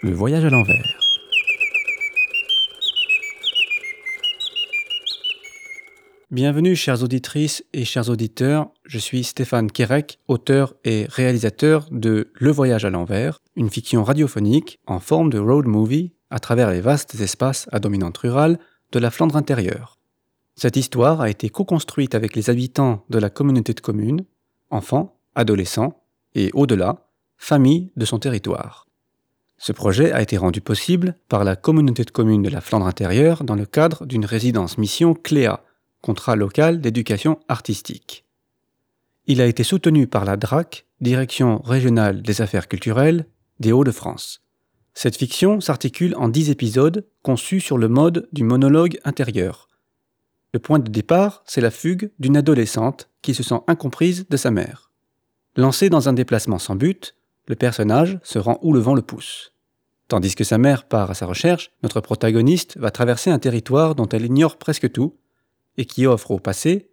Le voyage à l'envers. Bienvenue chères auditrices et chers auditeurs, je suis Stéphane Kerek, auteur et réalisateur de Le voyage à l'envers, une fiction radiophonique en forme de road movie à travers les vastes espaces à dominante rurale de la Flandre intérieure. Cette histoire a été co-construite avec les habitants de la communauté de communes, enfants, adolescents et au-delà, familles de son territoire. Ce projet a été rendu possible par la communauté de communes de la Flandre intérieure dans le cadre d'une résidence mission CLEA, contrat local d'éducation artistique. Il a été soutenu par la DRAC, Direction régionale des affaires culturelles des Hauts-de-France. Cette fiction s'articule en dix épisodes conçus sur le mode du monologue intérieur. Le point de départ, c'est la fugue d'une adolescente qui se sent incomprise de sa mère. Lancée dans un déplacement sans but, le personnage se rend où le vent le pousse. Tandis que sa mère part à sa recherche, notre protagoniste va traverser un territoire dont elle ignore presque tout et qui offre au passé,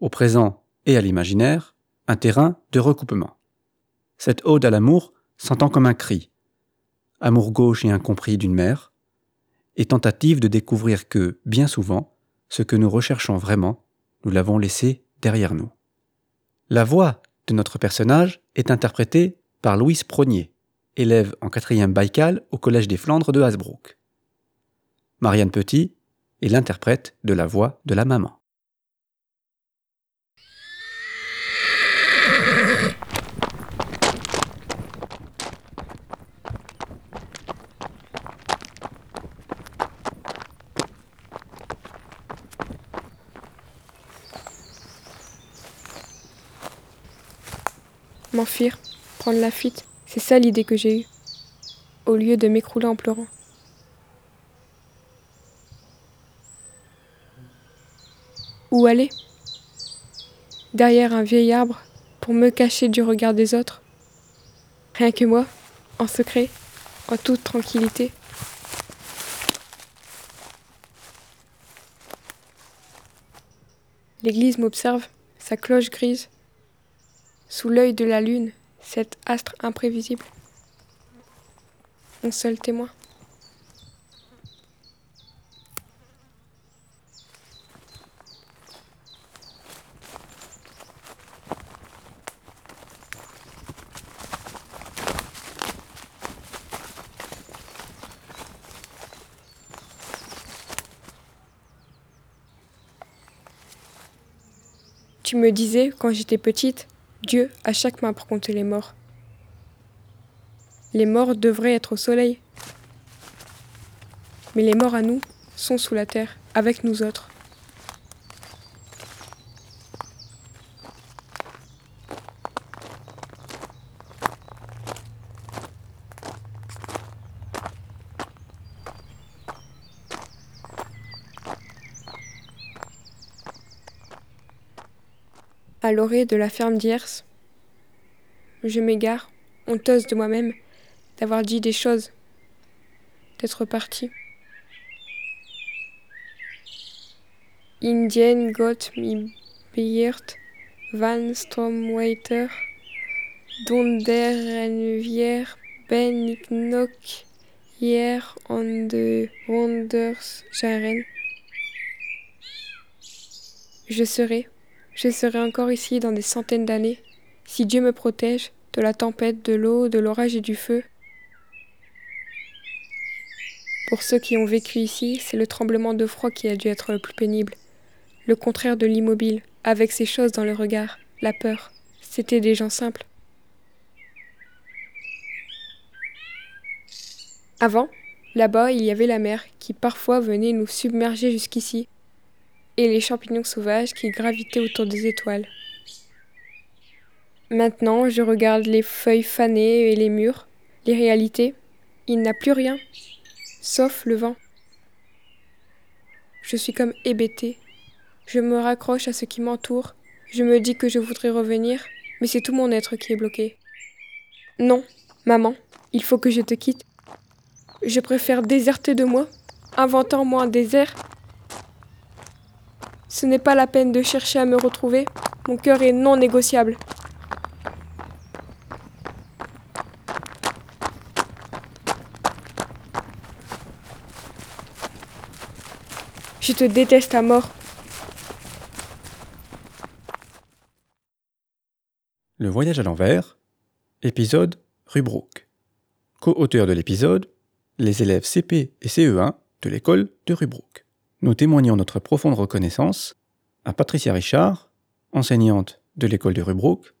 au présent et à l'imaginaire un terrain de recoupement. Cette ode à l'amour s'entend comme un cri, amour gauche et incompris d'une mère, et tentative de découvrir que, bien souvent, ce que nous recherchons vraiment, nous l'avons laissé derrière nous. La voix de notre personnage est interprétée par Louise Prognier, élève en quatrième Baïkal au Collège des Flandres de Hasbrook. Marianne Petit est l'interprète de la voix de la maman. Prendre la fuite, c'est ça l'idée que j'ai eue, au lieu de m'écrouler en pleurant. Où aller? Derrière un vieil arbre, pour me cacher du regard des autres. Rien que moi, en secret, en toute tranquillité. L'église m'observe, sa cloche grise, sous l'œil de la lune, cet astre imprévisible. Mon seul témoin. Tu me disais, quand j'étais petite, Dieu a chaque main pour compter les morts. Les morts devraient être au soleil. Mais les morts à nous sont sous la terre, avec nous autres. À l'orée de la ferme d'Hiers, je m'égare, honteuse de moi-même, d'avoir dit des choses, d'être partie. Indien got me beert van Stromwaiter, donder en ben ik hier on de wonders jaren. Je serai, je serai encore ici dans des centaines d'années, si Dieu me protège de la tempête, de l'eau, de l'orage et du feu. Pour ceux qui ont vécu ici, c'est le tremblement de froid qui a dû être le plus pénible. Le contraire de l'immobile, avec ces choses dans le regard, la peur. C'était des gens simples. Avant, là-bas, il y avait la mer qui parfois venait nous submerger jusqu'ici, et les champignons sauvages qui gravitaient autour des étoiles. Maintenant, je regarde les feuilles fanées et les murs, les réalités. Il n'a plus rien, sauf le vent. Je suis comme hébétée. Je me raccroche à ce qui m'entoure. Je me dis que je voudrais revenir, mais c'est tout mon être qui est bloqué. Non, maman, il faut que je te quitte. Je préfère déserter de moi, inventant moi un désert ce n'est pas la peine de chercher à me retrouver. Mon cœur est non négociable. Je te déteste à mort. Le voyage à l'envers, épisode Rubrook. Co-auteur de l'épisode, les élèves CP et CE1 de l'école de Rubrook. Nous témoignons notre profonde reconnaissance à Patricia Richard, enseignante de l'école de Rubrook,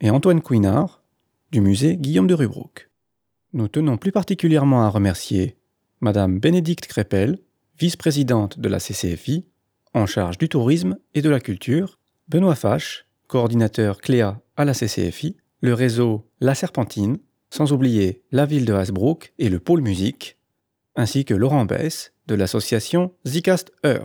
et Antoine Couinard, du musée Guillaume de Rubrook. Nous tenons plus particulièrement à remercier Madame Bénédicte Crépel, vice-présidente de la CCFI, en charge du tourisme et de la culture, Benoît Fache, coordinateur Cléa à la CCFI, le réseau La Serpentine, sans oublier la ville de Hasbrook et le pôle musique, ainsi que Laurent Bess de l'association Zicast Heure.